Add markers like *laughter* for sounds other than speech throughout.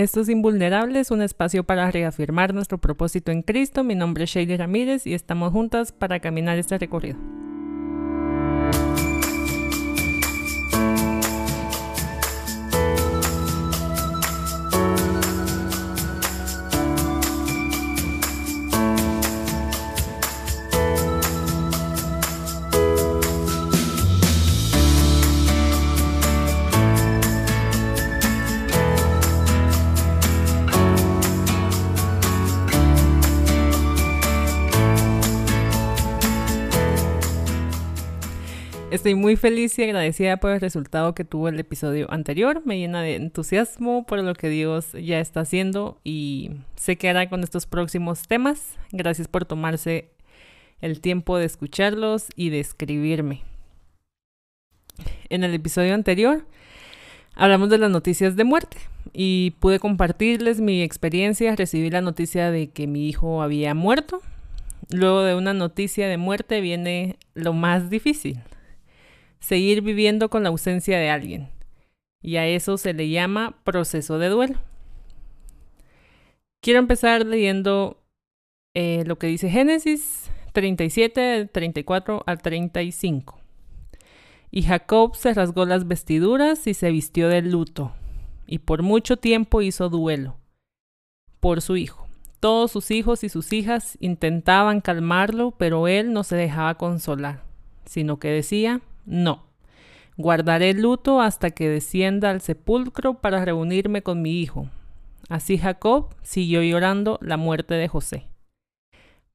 Esto es Invulnerables, un espacio para reafirmar nuestro propósito en Cristo. Mi nombre es Shady Ramírez y estamos juntas para caminar este recorrido. Estoy muy feliz y agradecida por el resultado que tuvo el episodio anterior. Me llena de entusiasmo por lo que Dios ya está haciendo y sé que hará con estos próximos temas. Gracias por tomarse el tiempo de escucharlos y de escribirme. En el episodio anterior hablamos de las noticias de muerte y pude compartirles mi experiencia. Recibí la noticia de que mi hijo había muerto. Luego de una noticia de muerte viene lo más difícil seguir viviendo con la ausencia de alguien. Y a eso se le llama proceso de duelo. Quiero empezar leyendo eh, lo que dice Génesis 37, 34 al 35. Y Jacob se rasgó las vestiduras y se vistió de luto, y por mucho tiempo hizo duelo por su hijo. Todos sus hijos y sus hijas intentaban calmarlo, pero él no se dejaba consolar, sino que decía, no. Guardaré luto hasta que descienda al sepulcro para reunirme con mi hijo. Así Jacob siguió llorando la muerte de José.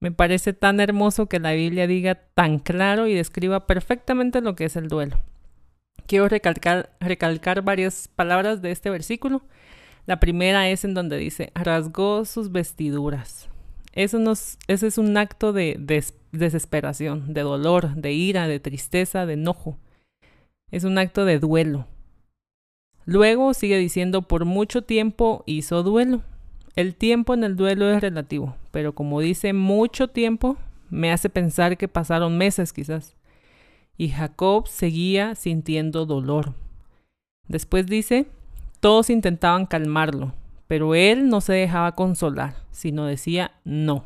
Me parece tan hermoso que la Biblia diga tan claro y describa perfectamente lo que es el duelo. Quiero recalcar, recalcar varias palabras de este versículo. La primera es en donde dice, rasgó sus vestiduras. Eso ese es un acto de, desesperación, de dolor, de ira, de tristeza, de enojo. Es un acto de duelo. Luego sigue diciendo, por mucho tiempo hizo duelo. El tiempo en el duelo es relativo, pero como dice mucho tiempo, me hace pensar que pasaron meses quizás. Y Jacob seguía sintiendo dolor. Después dice, todos intentaban calmarlo, pero él no se dejaba consolar, sino decía no.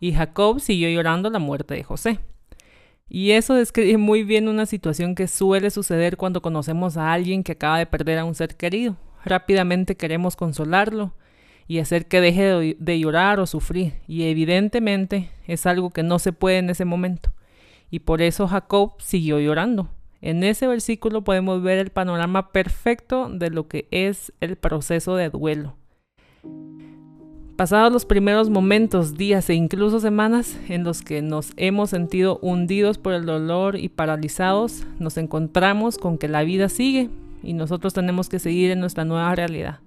Y Jacob siguió llorando la muerte de José. Y eso describe muy bien una situación que suele suceder cuando conocemos a alguien que acaba de perder a un ser querido. Rápidamente queremos consolarlo y hacer que deje de llorar o sufrir. Y evidentemente es algo que no se puede en ese momento. Y por eso Jacob siguió llorando. En ese versículo podemos ver el panorama perfecto de lo que es el proceso de duelo. Pasados los primeros momentos, días e incluso semanas en los que nos hemos sentido hundidos por el dolor y paralizados, nos encontramos con que la vida sigue y nosotros tenemos que seguir en nuestra nueva realidad.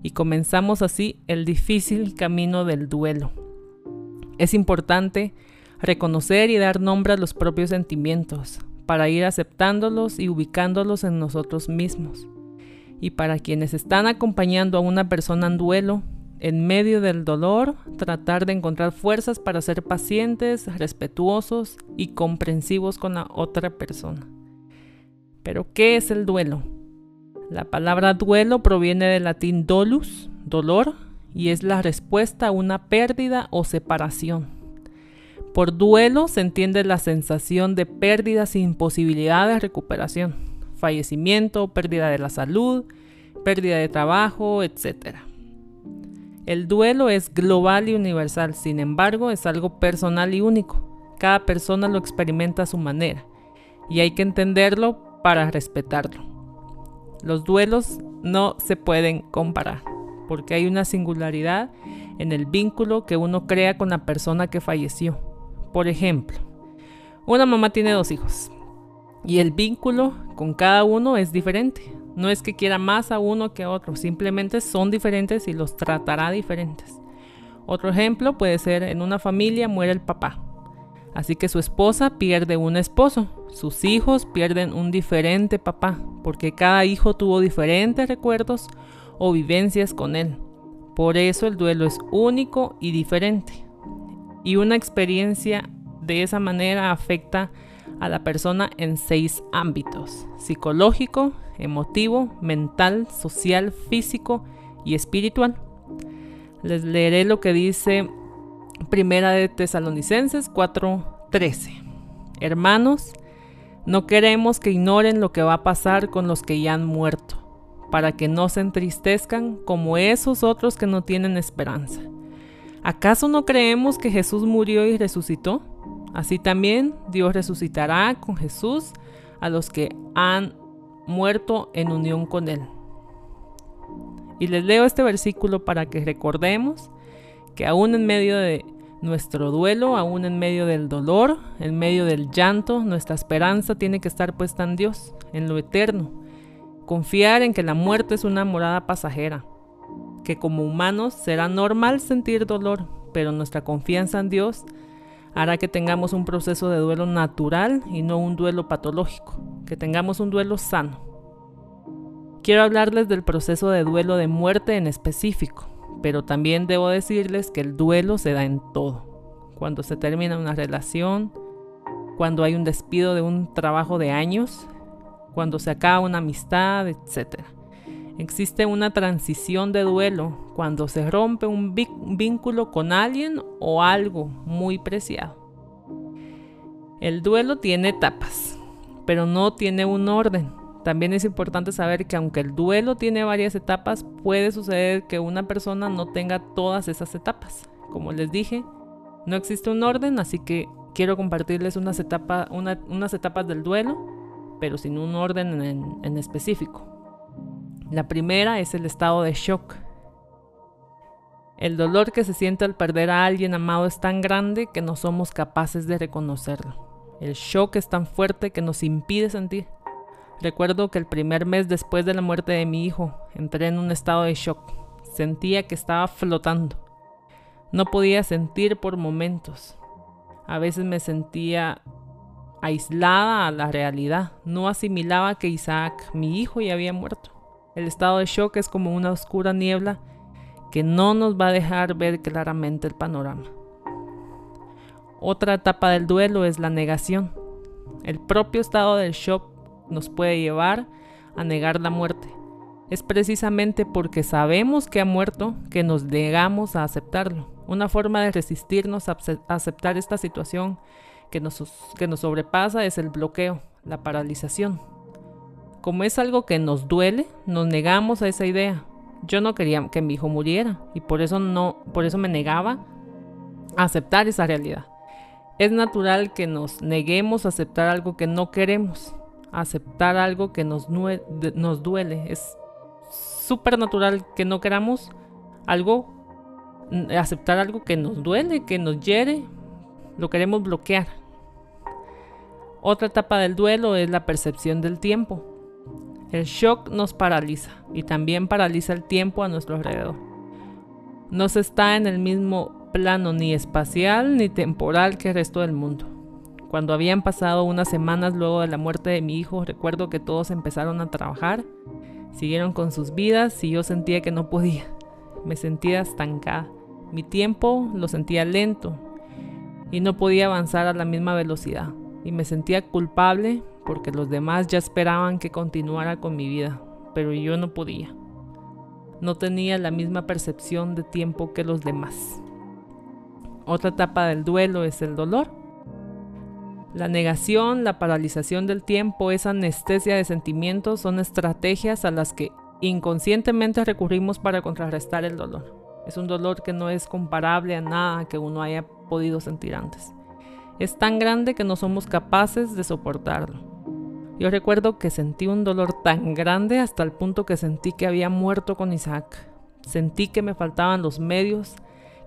Y comenzamos así el difícil camino del duelo. Es importante reconocer y dar nombre a los propios sentimientos, para ir aceptándolos y ubicándolos en nosotros mismos. Y para quienes están acompañando a una persona en duelo, en medio del dolor, tratar de encontrar fuerzas para ser pacientes, respetuosos y comprensivos con la otra persona. Pero, ¿qué es el duelo? La palabra duelo proviene del latín dolus, dolor, y es la respuesta a una pérdida o separación. Por duelo se entiende la sensación de pérdida sin posibilidad de recuperación, fallecimiento, pérdida de la salud, pérdida de trabajo, etc. El duelo es global y universal, sin embargo es algo personal y único. Cada persona lo experimenta a su manera y hay que entenderlo para respetarlo. Los duelos no se pueden comparar porque hay una singularidad en el vínculo que uno crea con la persona que falleció. Por ejemplo, una mamá tiene dos hijos y el vínculo con cada uno es diferente. No es que quiera más a uno que a otro, simplemente son diferentes y los tratará diferentes. Otro ejemplo puede ser en una familia muere el papá. Así que su esposa pierde un esposo, sus hijos pierden un diferente papá, porque cada hijo tuvo diferentes recuerdos o vivencias con él. Por eso el duelo es único y diferente y una experiencia de esa manera afecta a la persona en seis ámbitos, psicológico, emotivo, mental, social, físico y espiritual. Les leeré lo que dice Primera de Tesalonicenses 4:13. Hermanos, no queremos que ignoren lo que va a pasar con los que ya han muerto, para que no se entristezcan como esos otros que no tienen esperanza. ¿Acaso no creemos que Jesús murió y resucitó? Así también Dios resucitará con Jesús a los que han muerto en unión con Él. Y les leo este versículo para que recordemos que aún en medio de nuestro duelo, aún en medio del dolor, en medio del llanto, nuestra esperanza tiene que estar puesta en Dios, en lo eterno. Confiar en que la muerte es una morada pasajera, que como humanos será normal sentir dolor, pero nuestra confianza en Dios hará que tengamos un proceso de duelo natural y no un duelo patológico, que tengamos un duelo sano. Quiero hablarles del proceso de duelo de muerte en específico, pero también debo decirles que el duelo se da en todo. Cuando se termina una relación, cuando hay un despido de un trabajo de años, cuando se acaba una amistad, etc. Existe una transición de duelo cuando se rompe un vínculo con alguien o algo muy preciado. El duelo tiene etapas, pero no tiene un orden. También es importante saber que aunque el duelo tiene varias etapas, puede suceder que una persona no tenga todas esas etapas. Como les dije, no existe un orden, así que quiero compartirles unas, unas etapas del duelo, pero sin un orden en, en específico. La primera es el estado de shock. El dolor que se siente al perder a alguien amado es tan grande que no somos capaces de reconocerlo. El shock es tan fuerte que nos impide sentir. Recuerdo que el primer mes después de la muerte de mi hijo entré en un estado de shock. Sentía que estaba flotando. No podía sentir por momentos. A veces me sentía aislada a la realidad. No asimilaba que Isaac, mi hijo, ya había muerto. El estado de shock es como una oscura niebla que no nos va a dejar ver claramente el panorama. Otra etapa del duelo es la negación. El propio estado del shock nos puede llevar a negar la muerte. Es precisamente porque sabemos que ha muerto que nos negamos a aceptarlo. Una forma de resistirnos a aceptar esta situación que nos, que nos sobrepasa es el bloqueo, la paralización. Como es algo que nos duele, nos negamos a esa idea. Yo no quería que mi hijo muriera y por eso no, por eso me negaba a aceptar esa realidad. Es natural que nos neguemos a aceptar algo que no queremos aceptar algo que nos, nos duele. Es súper natural que no queramos algo, aceptar algo que nos duele, que nos hiere. Lo queremos bloquear. Otra etapa del duelo es la percepción del tiempo. El shock nos paraliza y también paraliza el tiempo a nuestro alrededor. No se está en el mismo plano ni espacial ni temporal que el resto del mundo. Cuando habían pasado unas semanas luego de la muerte de mi hijo, recuerdo que todos empezaron a trabajar, siguieron con sus vidas y yo sentía que no podía. Me sentía estancada. Mi tiempo lo sentía lento y no podía avanzar a la misma velocidad. Y me sentía culpable porque los demás ya esperaban que continuara con mi vida, pero yo no podía. No tenía la misma percepción de tiempo que los demás. Otra etapa del duelo es el dolor. La negación, la paralización del tiempo, esa anestesia de sentimientos son estrategias a las que inconscientemente recurrimos para contrarrestar el dolor. Es un dolor que no es comparable a nada que uno haya podido sentir antes. Es tan grande que no somos capaces de soportarlo. Yo recuerdo que sentí un dolor tan grande hasta el punto que sentí que había muerto con Isaac. Sentí que me faltaban los medios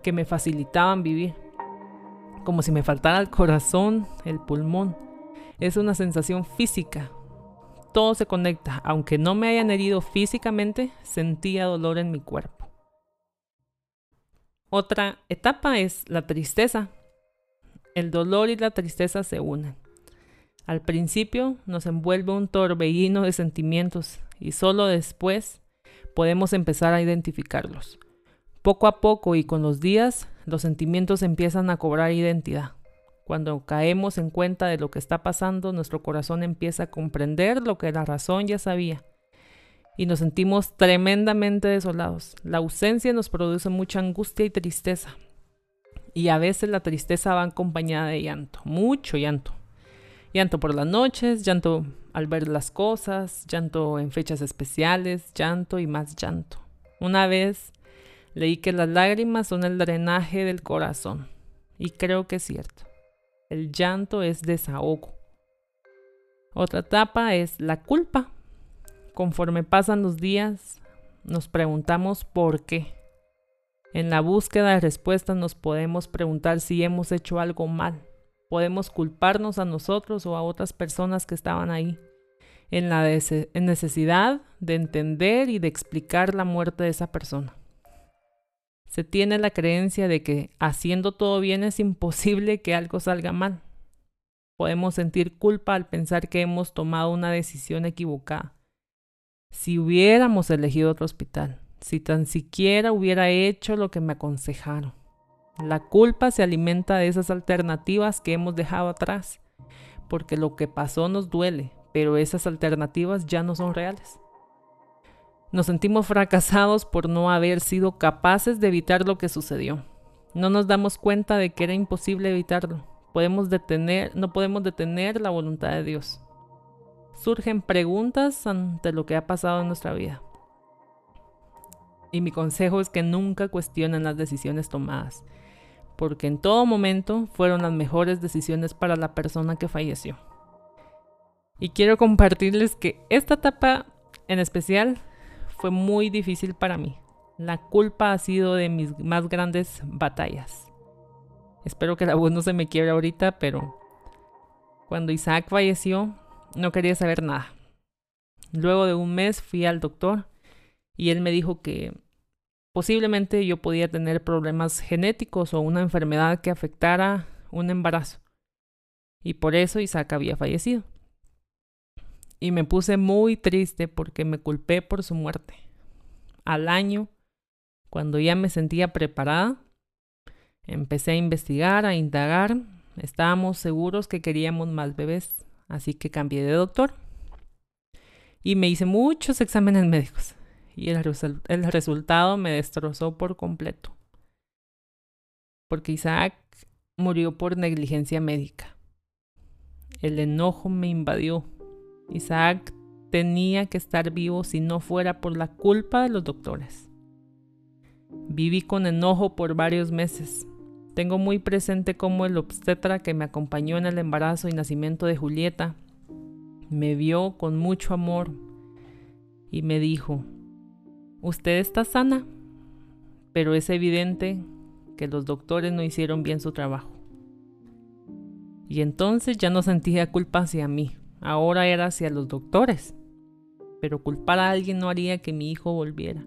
que me facilitaban vivir como si me faltara el corazón, el pulmón. Es una sensación física. Todo se conecta. Aunque no me hayan herido físicamente, sentía dolor en mi cuerpo. Otra etapa es la tristeza. El dolor y la tristeza se unen. Al principio nos envuelve un torbellino de sentimientos y solo después podemos empezar a identificarlos. Poco a poco y con los días, los sentimientos empiezan a cobrar identidad. Cuando caemos en cuenta de lo que está pasando, nuestro corazón empieza a comprender lo que la razón ya sabía. y nos sentimos tremendamente desolados. La ausencia nos produce mucha angustia y tristeza. Y a veces la tristeza va acompañada de llanto, mucho llanto. Llanto por las noches, llanto al ver las cosas, llanto en fechas especiales, llanto y más llanto. Una vez leí que las lágrimas son el drenaje del corazón. Y creo que es cierto. El llanto es desahogo. Otra etapa es la culpa. Conforme pasan los días, nos preguntamos por qué. En la búsqueda de respuestas nos podemos preguntar si hemos hecho algo mal. Podemos culparnos a nosotros o a otras personas que estaban ahí. En la necesidad de entender y de explicar la muerte de esa persona. Se tiene la creencia de que haciendo todo bien es imposible que algo salga mal. Podemos sentir culpa al pensar que hemos tomado una decisión equivocada si hubiéramos elegido otro hospital, si tan siquiera hubiera hecho lo que me aconsejaron. La culpa se alimenta de esas alternativas que hemos dejado atrás, porque lo que pasó nos duele, pero esas alternativas ya no son reales. Nos sentimos fracasados por no haber sido capaces de evitar lo que sucedió. No nos damos cuenta de que era imposible evitarlo. Podemos detener, no podemos detener la voluntad de Dios surgen preguntas ante lo que ha pasado en nuestra vida. Y mi consejo es que nunca cuestionen las decisiones tomadas, porque en todo momento fueron las mejores decisiones para la persona que falleció. Y quiero compartirles que esta etapa en especial fue muy difícil para mí. La culpa ha sido de mis más grandes batallas. Espero que la voz no se me quiebre ahorita, pero cuando Isaac falleció, no quería saber nada. Luego de un mes fui al doctor y él me dijo que posiblemente yo podía tener problemas genéticos o una enfermedad que afectara un embarazo. Y por eso Isaac había fallecido. Y me puse muy triste porque me culpé por su muerte. Al año, cuando ya me sentía preparada, empecé a investigar, a indagar. Estábamos seguros que queríamos más bebés. Así que cambié de doctor y me hice muchos exámenes médicos y el, resultado me destrozó por completo. Porque Isaac murió por negligencia médica. El enojo me invadió. Isaac tenía que estar vivo si no fuera por la culpa de los doctores. Viví con enojo por varios meses. Tengo muy presente cómo el obstetra que me acompañó en el embarazo y nacimiento de Julieta me vio con mucho amor y me dijo, usted está sana, pero es evidente que los doctores no hicieron bien su trabajo. Y entonces ya no sentía culpa hacia mí, ahora era hacia los doctores. Pero culpar a alguien no haría que mi hijo volviera,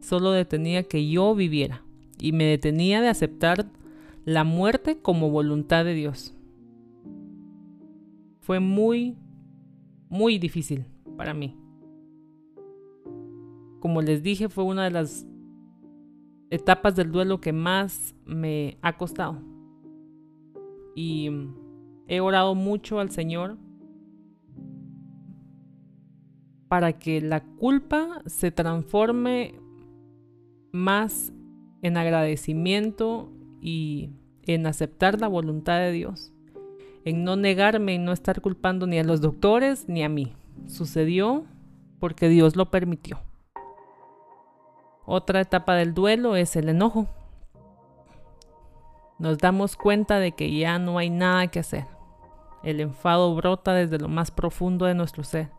solo detenía que yo viviera y me detenía de aceptar la muerte como voluntad de Dios. Fue muy, muy difícil para mí. Como les dije, fue una de las etapas del duelo que más me ha costado. Y he orado mucho al Señor para que la culpa se transforme más en agradecimiento y en aceptar la voluntad de Dios, en no negarme y no estar culpando ni a los doctores ni a mí. Sucedió porque Dios lo permitió. Otra etapa del duelo es el enojo. Nos damos cuenta de que ya no hay nada que hacer. El enfado brota desde lo más profundo de nuestro ser.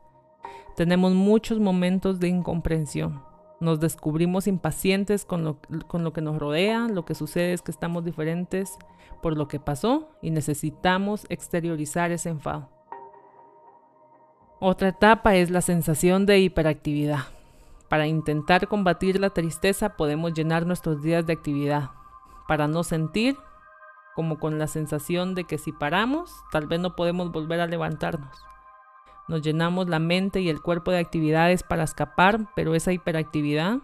Tenemos muchos momentos de incomprensión. Nos descubrimos impacientes con lo, que nos rodea, lo que sucede es que estamos diferentes por lo que pasó y necesitamos exteriorizar ese enfado. Otra etapa es la sensación de hiperactividad. Para intentar combatir la tristeza podemos llenar nuestros días de actividad, para no sentir como con la sensación de que si paramos, tal vez no podemos volver a levantarnos. Nos llenamos la mente y el cuerpo de actividades para escapar, pero esa hiperactividad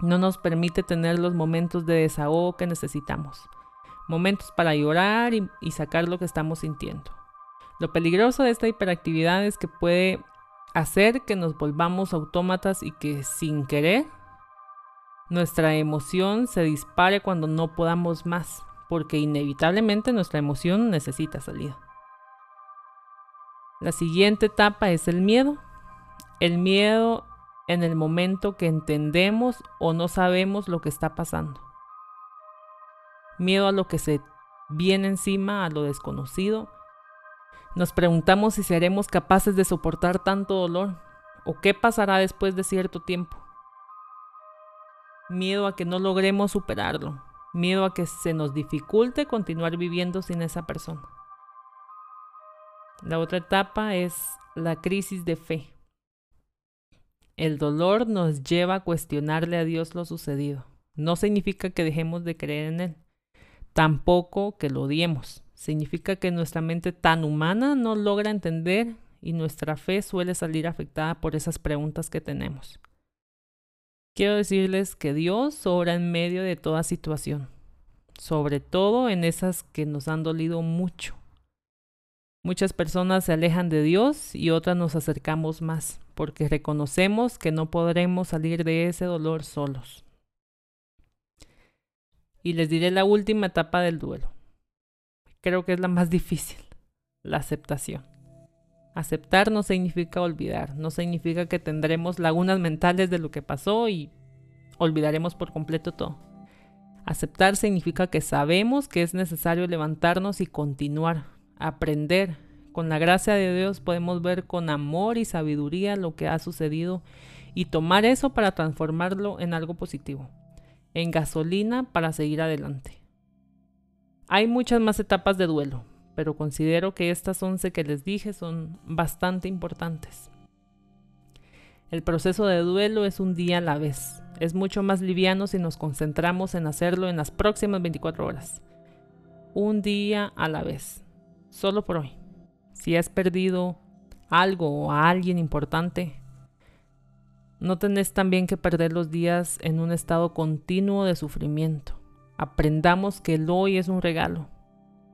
no nos permite tener los momentos de desahogo que necesitamos. Momentos para llorar y, sacar lo que estamos sintiendo. Lo peligroso de esta hiperactividad es que puede hacer que nos volvamos autómatas y que sin querer nuestra emoción se dispare cuando no podamos más, porque inevitablemente nuestra emoción necesita salida. La siguiente etapa es el miedo. El miedo en el momento que entendemos o no sabemos lo que está pasando. Miedo a lo que se viene encima, a lo desconocido. Nos preguntamos si seremos capaces de soportar tanto dolor o qué pasará después de cierto tiempo. Miedo a que no logremos superarlo. Miedo a que se nos dificulte continuar viviendo sin esa persona. La otra etapa es la crisis de fe. El dolor nos lleva a cuestionarle a Dios lo sucedido. No significa que dejemos de creer en Él, tampoco que lo odiemos. Significa que nuestra mente tan humana no logra entender y nuestra fe suele salir afectada por esas preguntas que tenemos. Quiero decirles que Dios obra en medio de toda situación, sobre todo en esas que nos han dolido mucho. Muchas personas se alejan de Dios y otras nos acercamos más, porque reconocemos que no podremos salir de ese dolor solos. Y les diré la última etapa del duelo. Creo que es la más difícil, la aceptación. Aceptar no significa olvidar, no significa que tendremos lagunas mentales de lo que pasó y olvidaremos por completo todo. Aceptar significa que sabemos que es necesario levantarnos y continuar, aprender. Con la gracia de Dios podemos ver con amor y sabiduría lo que ha sucedido y tomar eso para transformarlo en algo positivo, en gasolina para seguir adelante. Hay muchas más etapas de duelo, pero considero que estas 11 que les dije son bastante importantes. El proceso de duelo es un día a la vez. Es mucho más liviano si nos concentramos en hacerlo en las próximas 24 horas. Un día a la vez solo por hoy. Si has perdido algo o a alguien importante, no tenés también que perder los días en un estado continuo de sufrimiento. Aprendamos que el hoy es un regalo.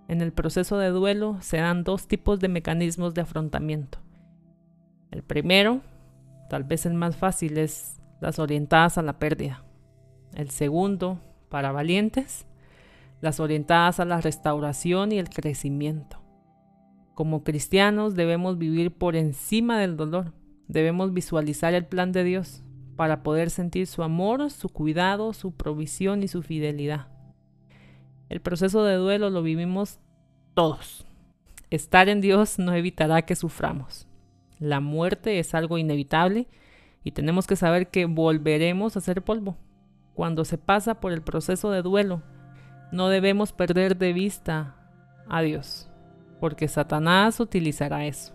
En el proceso de duelo se dan dos tipos de mecanismos de afrontamiento. El primero, tal vez el más fácil, es las orientadas a la pérdida. El segundo, para valientes, las orientadas a la restauración y el crecimiento. Como cristianos debemos vivir por encima del dolor. Debemos visualizar el plan de Dios para poder sentir su amor, su cuidado, su provisión y su fidelidad. El proceso de duelo lo vivimos todos. Estar en Dios no evitará que suframos. La muerte es algo inevitable y tenemos que saber que volveremos a ser polvo. Cuando se pasa por el proceso de duelo, no debemos perder de vista a Dios porque Satanás utilizará eso.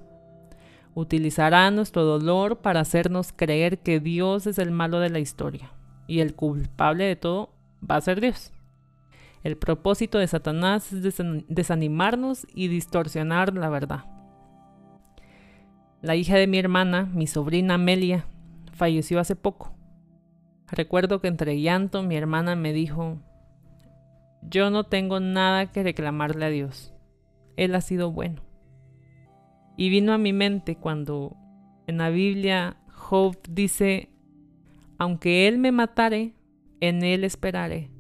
Utilizará nuestro dolor para hacernos creer que Dios es el malo de la historia y el culpable de todo va a ser Dios. El propósito de Satanás es desanimarnos y distorsionar la verdad. La hija de mi hermana, mi sobrina Amelia, falleció hace poco. Recuerdo que entre llanto mi hermana me dijo, yo no tengo nada que reclamarle a Dios. Él ha sido bueno. Y vino a mi mente cuando en la Biblia Job dice, aunque Él me matare, en Él esperaré.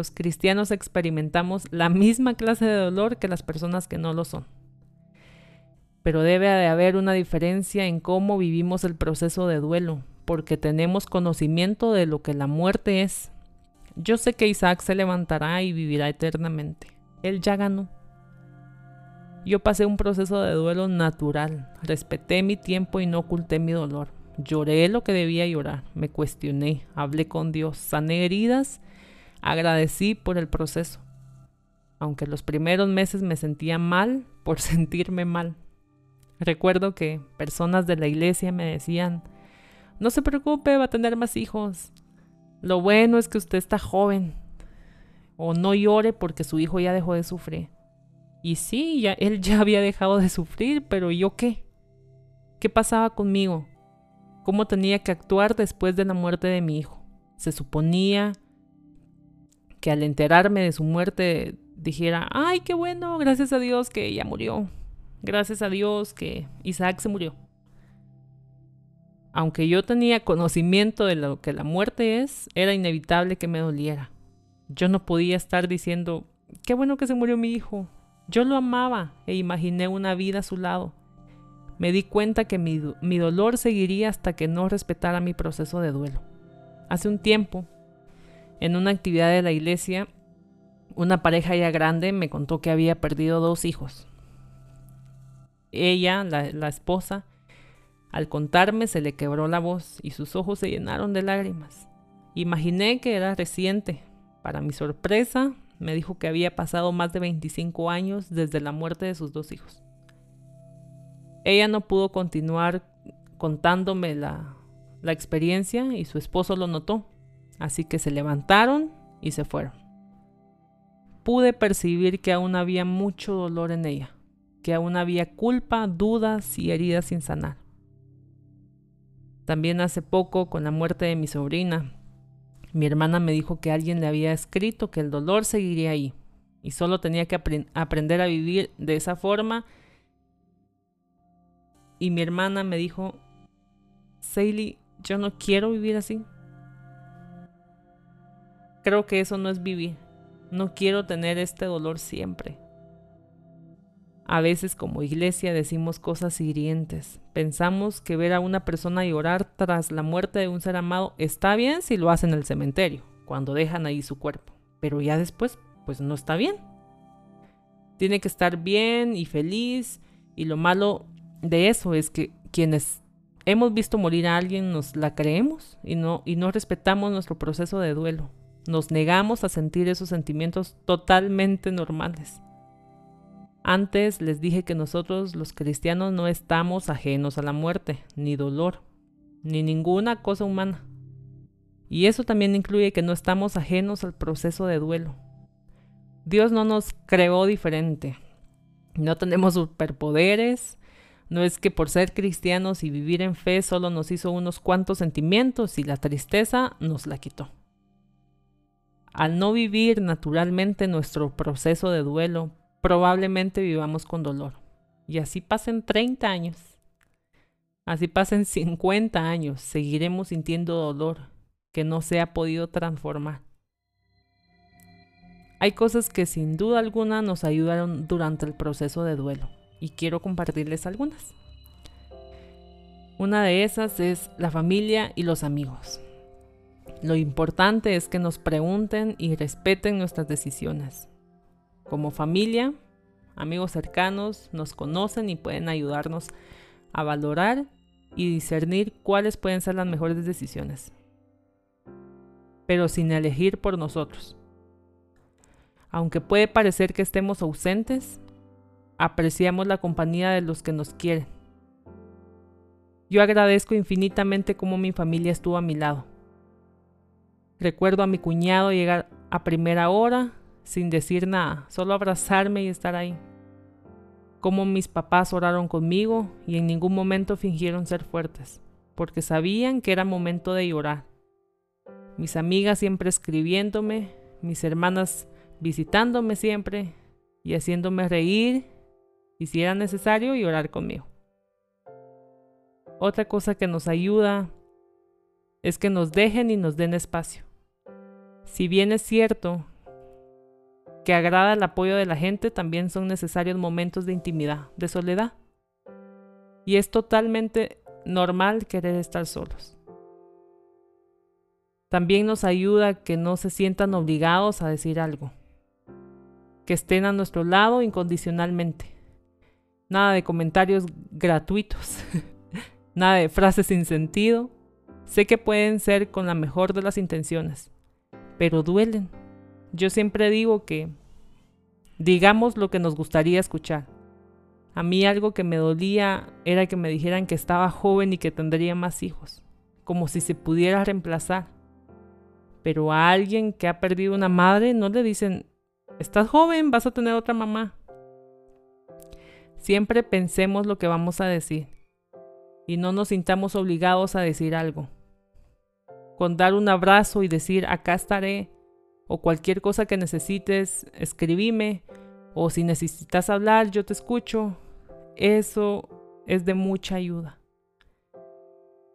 Los cristianos experimentamos la misma clase de dolor que las personas que no lo son. Pero debe de haber una diferencia en cómo vivimos el proceso de duelo, porque tenemos conocimiento de lo que la muerte es. Yo sé que Isaac se levantará y vivirá eternamente. Él ya ganó. Yo pasé un proceso de duelo natural, respeté mi tiempo y no oculté mi dolor. Lloré lo que debía llorar, me cuestioné, hablé con Dios, sané heridas, agradecí por el proceso. Aunque los primeros meses me sentía mal por *laughs* sentirme mal. Recuerdo que personas de la iglesia me decían, no se preocupe, va a tener más hijos. Lo bueno es que usted está joven, o no llore porque su hijo ya dejó de sufrir. Y sí, ya, él ya había dejado de sufrir, pero ¿yo qué? ¿Qué pasaba conmigo? ¿Cómo tenía que actuar después de la muerte de mi hijo? Se suponía que al enterarme de su muerte dijera, ay, qué bueno, gracias a Dios que ella murió. Gracias a Dios que Isaac se murió. Aunque yo tenía conocimiento de lo que la muerte es, era inevitable que me doliera. Yo no podía estar diciendo, qué bueno que se murió mi hijo. Yo lo amaba e imaginé una vida a su lado. Me di cuenta que mi, mi dolor seguiría hasta que no respetara mi proceso de duelo. Hace un tiempo, en una actividad de la iglesia, una pareja ya grande me contó que había perdido dos hijos. Ella, la, esposa, al contarme se le quebró la voz y sus ojos se llenaron de lágrimas. Imaginé que era reciente. Para mi sorpresa, me dijo que había pasado más de 25 años desde la muerte de sus dos hijos. Ella no pudo continuar contándome la experiencia y su esposo lo notó, así que se levantaron y se fueron. Pude percibir que aún había mucho dolor en ella, que aún había culpa, dudas y heridas sin sanar. También hace poco, con la muerte de mi sobrina, mi hermana me dijo que alguien le había escrito que el dolor seguiría ahí y solo tenía que aprender a vivir de esa forma. Y mi hermana me dijo, Sally, yo no quiero vivir así. Creo que eso no es vivir. No quiero tener este dolor siempre. A veces como iglesia decimos cosas hirientes. Pensamos que ver a una persona llorar tras la muerte de un ser amado está bien si lo hacen en el cementerio, cuando dejan ahí su cuerpo. Pero ya después, pues no está bien. Tiene que estar bien y feliz. Y lo malo de eso es que quienes hemos visto morir a alguien nos la creemos y no, y no respetamos nuestro proceso de duelo. Nos negamos a sentir esos sentimientos totalmente normales. Antes les dije que nosotros los cristianos no estamos ajenos a la muerte, ni dolor, ni ninguna cosa humana. Y eso también incluye que no estamos ajenos al proceso de duelo. Dios no nos creó diferente. No tenemos superpoderes. No es que por ser cristianos y vivir en fe solo nos hizo unos cuantos sentimientos y la tristeza nos la quitó. Al no vivir naturalmente nuestro proceso de duelo, probablemente vivamos con dolor. Y así pasen 30 años, así pasen 50 años, seguiremos sintiendo dolor que no se ha podido transformar. Hay cosas que sin duda alguna nos ayudaron durante el proceso de duelo y quiero compartirles algunas. Una de esas es la familia y los amigos. Lo importante es que nos pregunten y respeten nuestras decisiones. Como familia, amigos cercanos nos conocen y pueden ayudarnos a valorar y discernir cuáles pueden ser las mejores decisiones, pero sin elegir por nosotros. Aunque puede parecer que estemos ausentes, apreciamos la compañía de los que nos quieren. Yo agradezco infinitamente cómo mi familia estuvo a mi lado. Recuerdo a mi cuñado llegar a primera hora sin decir nada, solo abrazarme y estar ahí. Como mis papás oraron conmigo y en ningún momento fingieron ser fuertes, porque sabían que era momento de llorar. Mis amigas siempre escribiéndome, mis hermanas visitándome siempre y haciéndome reír y si era necesario llorar conmigo. Otra cosa que nos ayuda es que nos dejen y nos den espacio. Si bien es cierto que agrada el apoyo de la gente, también son necesarios momentos de intimidad, de soledad. Y es totalmente normal querer estar solos. También nos ayuda que no se sientan obligados a decir algo, que estén a nuestro lado incondicionalmente. Nada de comentarios gratuitos, *laughs* nada de frases sin sentido. Sé que pueden ser con la mejor de las intenciones, pero duelen yo siempre digo que digamos lo que nos gustaría escuchar. A mí algo que me dolía era que me dijeran que estaba joven y que tendría más hijos, como si se pudiera reemplazar. Pero a alguien que ha perdido una madre no le dicen, estás joven, vas a tener otra mamá. Siempre pensemos lo que vamos a decir y no nos sintamos obligados a decir algo. Con dar un abrazo y decir, acá estaré, o cualquier cosa que necesites, escribime o si necesitas hablar, yo te escucho. Eso es de mucha ayuda.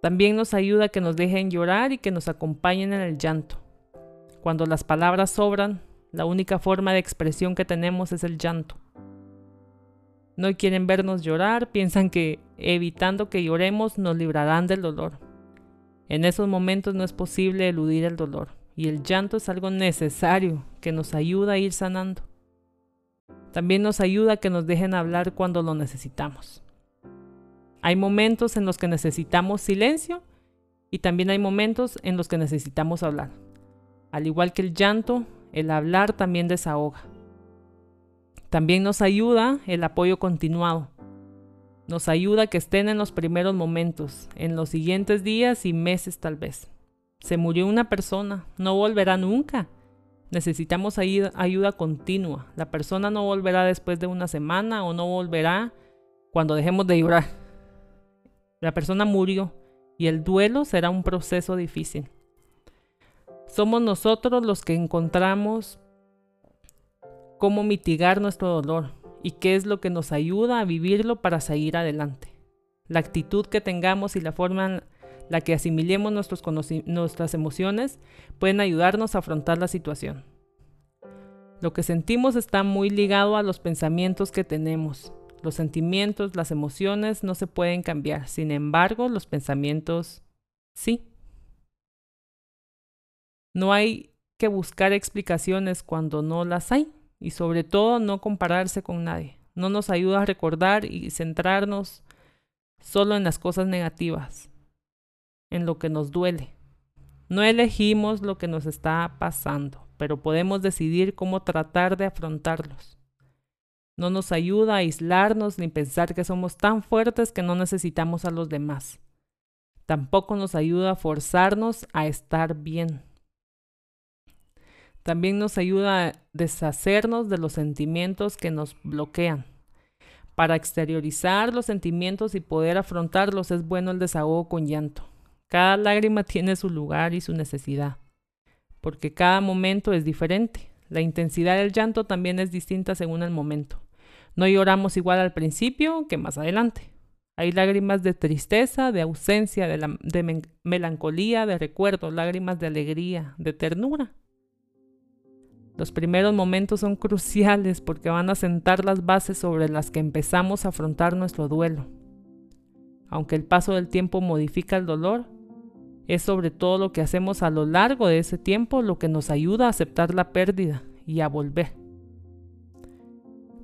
También nos ayuda que nos dejen llorar y que nos acompañen en el llanto. Cuando las palabras sobran, la única forma de expresión que tenemos es el llanto. No quieren vernos llorar, piensan que evitando que lloremos nos librarán del dolor. En esos momentos no es posible eludir el dolor y el llanto es algo necesario que nos ayuda a ir sanando. También nos ayuda a que nos dejen hablar cuando lo necesitamos. Hay momentos en los que necesitamos silencio y también hay momentos en los que necesitamos hablar. Al igual que el llanto, el hablar también desahoga. También nos ayuda el apoyo continuado. Nos ayuda a que estén en los primeros momentos, en los siguientes días y meses tal vez. Se murió una persona, no volverá nunca. Necesitamos ayuda, continua. La persona no volverá después de una semana o no volverá cuando dejemos de llorar. La persona murió y el duelo será un proceso difícil. Somos nosotros los que encontramos cómo mitigar nuestro dolor y qué es lo que nos ayuda a vivirlo para seguir adelante. La actitud que tengamos y la forma en la que asimilemos nuestros nuestras emociones pueden ayudarnos a afrontar la situación. Lo que sentimos está muy ligado a los pensamientos que tenemos. Los sentimientos, las emociones no se pueden cambiar. Sin embargo, los pensamientos sí. No hay que buscar explicaciones cuando no las hay y sobre todo no compararse con nadie. No nos ayuda a recordar y centrarnos solo en las cosas negativas, en lo que nos duele. No elegimos lo que nos está pasando, pero podemos decidir cómo tratar de afrontarlos. No nos ayuda a aislarnos ni pensar que somos tan fuertes que no necesitamos a los demás. Tampoco nos ayuda a forzarnos a estar bien. También nos ayuda a deshacernos de los sentimientos que nos bloquean. Para exteriorizar los sentimientos y poder afrontarlos es bueno el desahogo con llanto. Cada lágrima *laughs* tiene su lugar y su necesidad, porque cada momento es diferente. La intensidad del llanto también es distinta según el momento. No lloramos igual al principio que más adelante. Hay lágrimas de tristeza, de ausencia, de, de melancolía, de recuerdo, lágrimas de alegría, de ternura. Los primeros momentos son cruciales porque van a sentar las bases sobre las que empezamos a afrontar nuestro duelo. Aunque el paso del tiempo modifica el dolor, es sobre todo lo que hacemos a lo largo de ese tiempo lo que nos ayuda a aceptar la pérdida y a volver.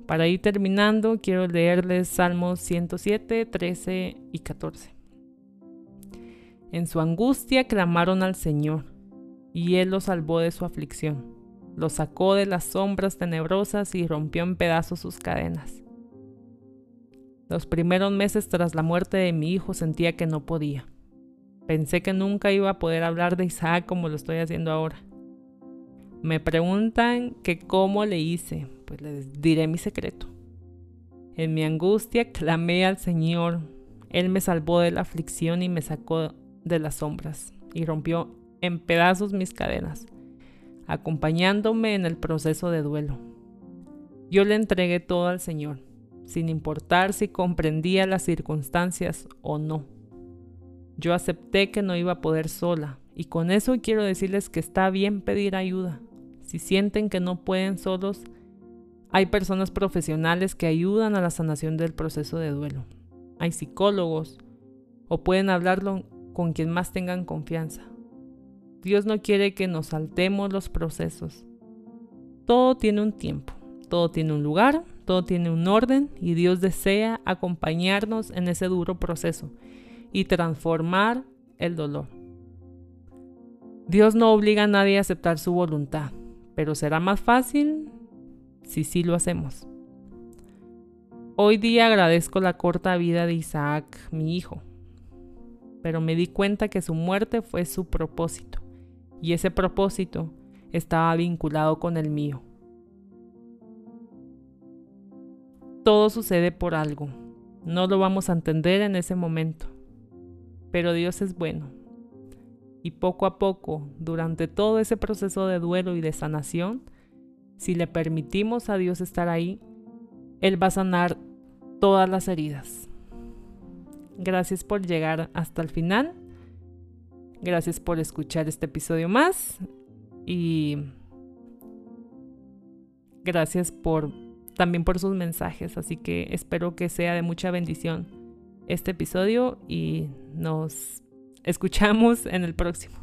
Para ir terminando, quiero leerles Salmos 107, 13 y 14. En su angustia clamaron al Señor, y Él los salvó de su aflicción lo sacó de las sombras tenebrosas y rompió en pedazos sus cadenas. Los primeros meses tras la muerte de mi hijo sentía que no podía. Pensé que nunca iba a poder hablar de Isaac como lo estoy haciendo ahora. Me preguntan que cómo le hice, pues les diré mi secreto. En mi angustia clamé al Señor. Él me salvó de la aflicción y me sacó de las sombras y rompió en pedazos mis cadenas acompañándome en el proceso de duelo. Yo le entregué todo al Señor, sin importar si comprendía las circunstancias o no. Yo acepté que no iba a poder sola, y con eso quiero decirles que está bien pedir ayuda. Si sienten que no pueden solos, hay personas profesionales que ayudan a la sanación del proceso de duelo. Hay psicólogos o pueden hablarlo con quien más tengan confianza. Dios no quiere que nos saltemos los procesos. Todo tiene un tiempo, todo tiene un lugar, todo tiene un orden y Dios desea acompañarnos en ese duro proceso y transformar el dolor. Dios no obliga a nadie a aceptar su voluntad, pero será más fácil si sí lo hacemos. Hoy día agradezco la corta vida de Isaac, mi hijo, pero me di cuenta que su muerte fue su propósito y ese propósito estaba vinculado con el mío. Todo sucede por algo. No lo vamos a entender en ese momento. Pero Dios es bueno. Y poco a poco, durante todo ese proceso de duelo y de sanación, si le permitimos a Dios estar ahí, Él va a sanar todas las heridas. Gracias por llegar hasta el final. Gracias por escuchar este episodio más y gracias por también por sus mensajes, así que espero que sea de mucha bendición este episodio y nos escuchamos en el próximo.